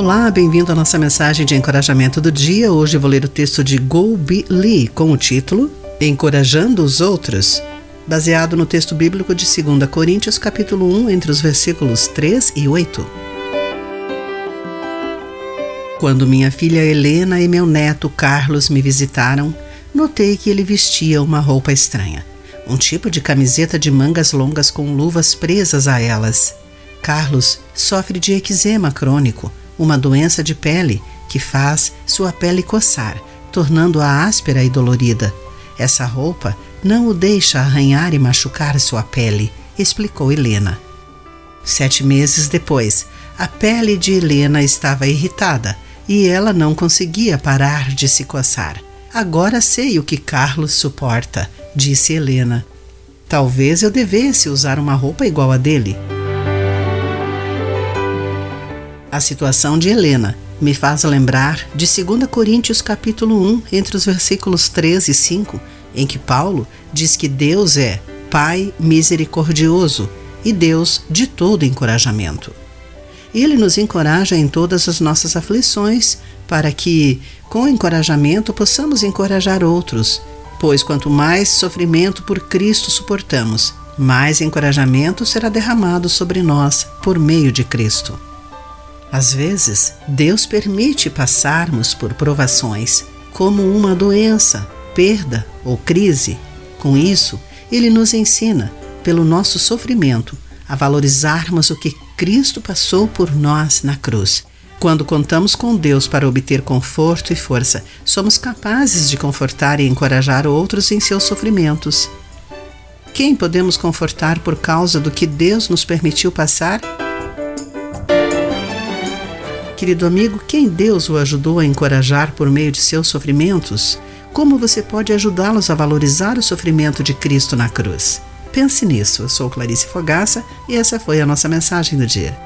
Olá, bem-vindo à nossa mensagem de encorajamento do dia. Hoje vou ler o texto de Golby Lee com o título Encorajando os Outros, baseado no texto bíblico de 2 Coríntios, capítulo 1, entre os versículos 3 e 8. Quando minha filha Helena e meu neto Carlos me visitaram, notei que ele vestia uma roupa estranha, um tipo de camiseta de mangas longas com luvas presas a elas. Carlos sofre de eczema crônico uma doença de pele que faz sua pele coçar, tornando-a áspera e dolorida. Essa roupa não o deixa arranhar e machucar sua pele, explicou Helena. Sete meses depois, a pele de Helena estava irritada e ela não conseguia parar de se coçar. Agora sei o que Carlos suporta, disse Helena. Talvez eu devesse usar uma roupa igual a dele. A situação de Helena me faz lembrar de 2 Coríntios capítulo 1, entre os versículos 3 e 5, em que Paulo diz que Deus é Pai misericordioso e Deus de todo encorajamento. Ele nos encoraja em todas as nossas aflições, para que, com encorajamento, possamos encorajar outros, pois quanto mais sofrimento por Cristo suportamos, mais encorajamento será derramado sobre nós por meio de Cristo. Às vezes, Deus permite passarmos por provações, como uma doença, perda ou crise. Com isso, Ele nos ensina, pelo nosso sofrimento, a valorizarmos o que Cristo passou por nós na cruz. Quando contamos com Deus para obter conforto e força, somos capazes de confortar e encorajar outros em seus sofrimentos. Quem podemos confortar por causa do que Deus nos permitiu passar? Querido amigo, quem Deus o ajudou a encorajar por meio de seus sofrimentos? Como você pode ajudá-los a valorizar o sofrimento de Cristo na cruz? Pense nisso. Eu sou Clarice Fogaça e essa foi a nossa mensagem do dia.